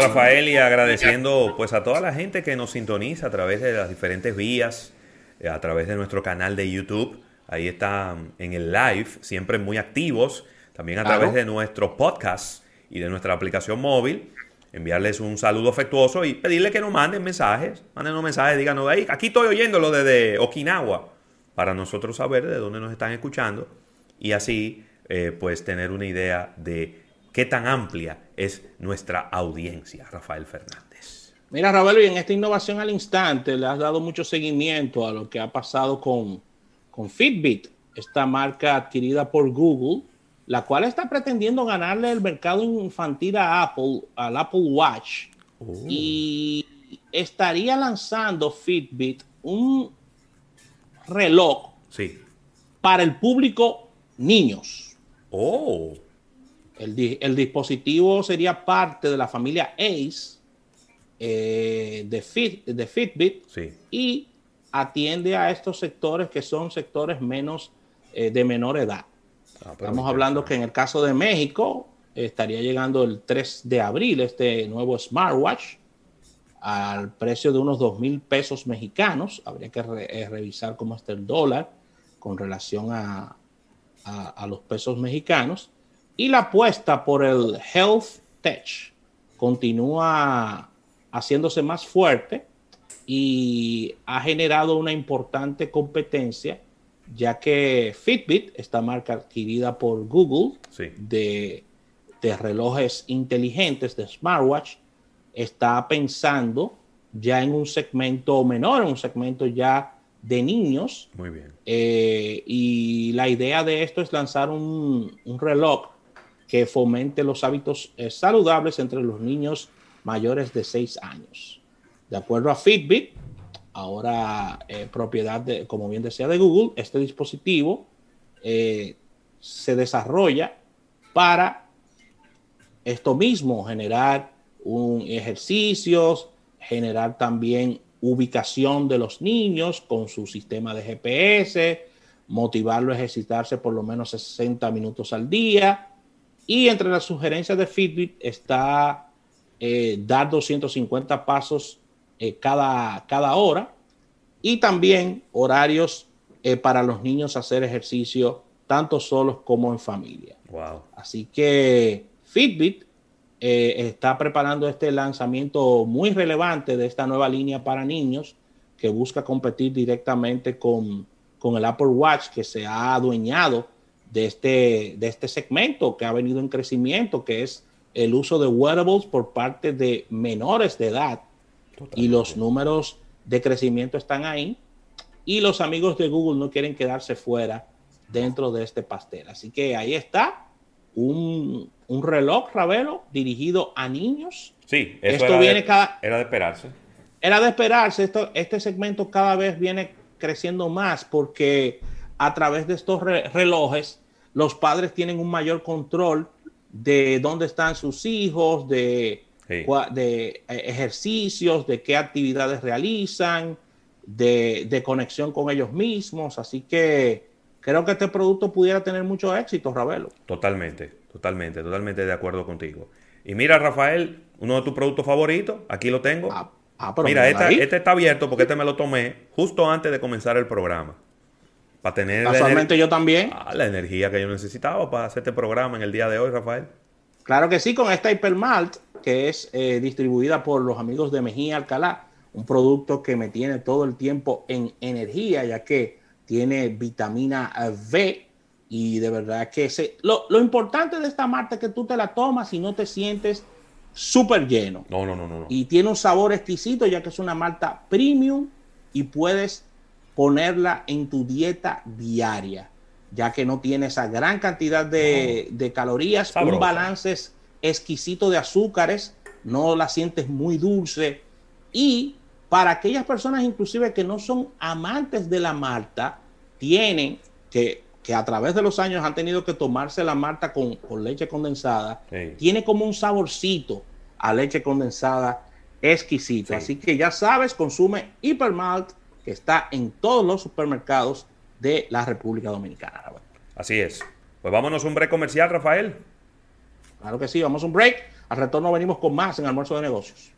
Rafael, y agradeciendo pues a toda la gente que nos sintoniza a través de las diferentes vías, eh, a través de nuestro canal de YouTube. Ahí están en el live, siempre muy activos. También a través de nuestro podcast y de nuestra aplicación móvil. Enviarles un saludo afectuoso y pedirle que nos manden mensajes. Manden un mensaje, díganos, ahí, aquí estoy oyéndolo desde Okinawa. Para nosotros saber de dónde nos están escuchando. Y así, eh, pues, tener una idea de qué tan amplia es nuestra audiencia, Rafael Fernández. Mira, Rafael, y en esta innovación al instante le has dado mucho seguimiento a lo que ha pasado con, con Fitbit, esta marca adquirida por Google, la cual está pretendiendo ganarle el mercado infantil a Apple, al Apple Watch. Oh. Y estaría lanzando Fitbit un reloj sí. para el público niños. Oh. El, dispositivo sería parte de la familia Ace eh, de, Fit, de Fitbit y atiende a estos sectores que son sectores menos eh, de menor edad. Ah, Estamos hablando que en el caso de México estaría llegando el 3 de abril este nuevo smartwatch al precio de unos 2 mil pesos mexicanos. Habría que eh, revisar cómo está el dólar con relación a, a los pesos mexicanos. Y la apuesta por el Health Tech continúa haciéndose más fuerte y ha generado una importante competencia, ya que Fitbit, esta marca adquirida por Google de, de relojes inteligentes, de smartwatch, está pensando ya en un segmento menor, en un segmento ya de niños. Muy bien. Eh, y la idea de esto es lanzar un, un reloj que fomente los hábitos eh, saludables entre los niños mayores de 6 años. De acuerdo a Fitbit, ahora eh, propiedad, de, como bien decía, de Google, este dispositivo eh, se desarrolla para esto mismo, generar un ejercicios, generar también ubicación de los niños con su sistema de GPS, motivarlo a ejercitarse por lo menos 60 minutos al día, y entre las sugerencias de Fitbit está eh, dar 250 pasos eh, cada, cada hora y también horarios eh, para los niños hacer ejercicio tanto solos como en familia. Wow. Así que Fitbit está preparando este lanzamiento muy relevante de esta nueva línea para niños que busca competir directamente con, con el Apple Watch que se ha adueñado de este, de este segmento que ha venido en crecimiento, que es el uso de wearables por parte de menores de edad. Y los números de crecimiento están ahí. Y los amigos de Google no quieren quedarse fuera dentro de este pastel. Así que ahí está un, reloj, Ravelo, dirigido a niños. Sí, eso Esto era, viene de, cada, era de esperarse. Era de esperarse. Esto, este segmento cada vez viene creciendo más porque a través de estos relojes los padres tienen un mayor control de dónde están sus hijos, de, de eh, ejercicios, de qué actividades realizan, de, conexión con ellos mismos. Así que creo que este producto pudiera tener mucho éxito, Ravelo. Totalmente, totalmente, totalmente de acuerdo contigo. Y mira, Rafael, uno de tus productos favoritos, aquí lo tengo. Ah, ah, mira, este está abierto porque este me lo tomé justo antes de comenzar el programa. Para tener Casualmente yo también. Ah, la energía que yo necesitaba para hacer este programa en el día de hoy, Rafael. Claro que sí, con esta Hypermalt, que es eh, distribuida por los amigos de Mejía Alcalá, un producto que me tiene todo el tiempo en energía, ya que tiene vitamina V y de verdad que se, lo, lo importante de esta marca es que tú te la tomas y no te sientes súper lleno. No, no, no, no. Y tiene un sabor exquisito, ya que es una malta premium y puedes ponerla en tu dieta diaria, ya que no tiene esa gran cantidad de, calorías, un balance exquisito de azúcares, no la sientes muy dulce. Y para aquellas personas inclusive que no son amantes de la malta, tienen que, que a través de los años han tenido que tomarse la malta con, leche condensada, tiene como un saborcito a leche condensada exquisito. Así que ya sabes, consume Hypermalt que está en todos los supermercados de la República Dominicana. Así es. Pues vámonos a un breve comercial, Rafael. Claro que sí, vamos a un break. Al retorno venimos con más en Almuerzo de Negocios.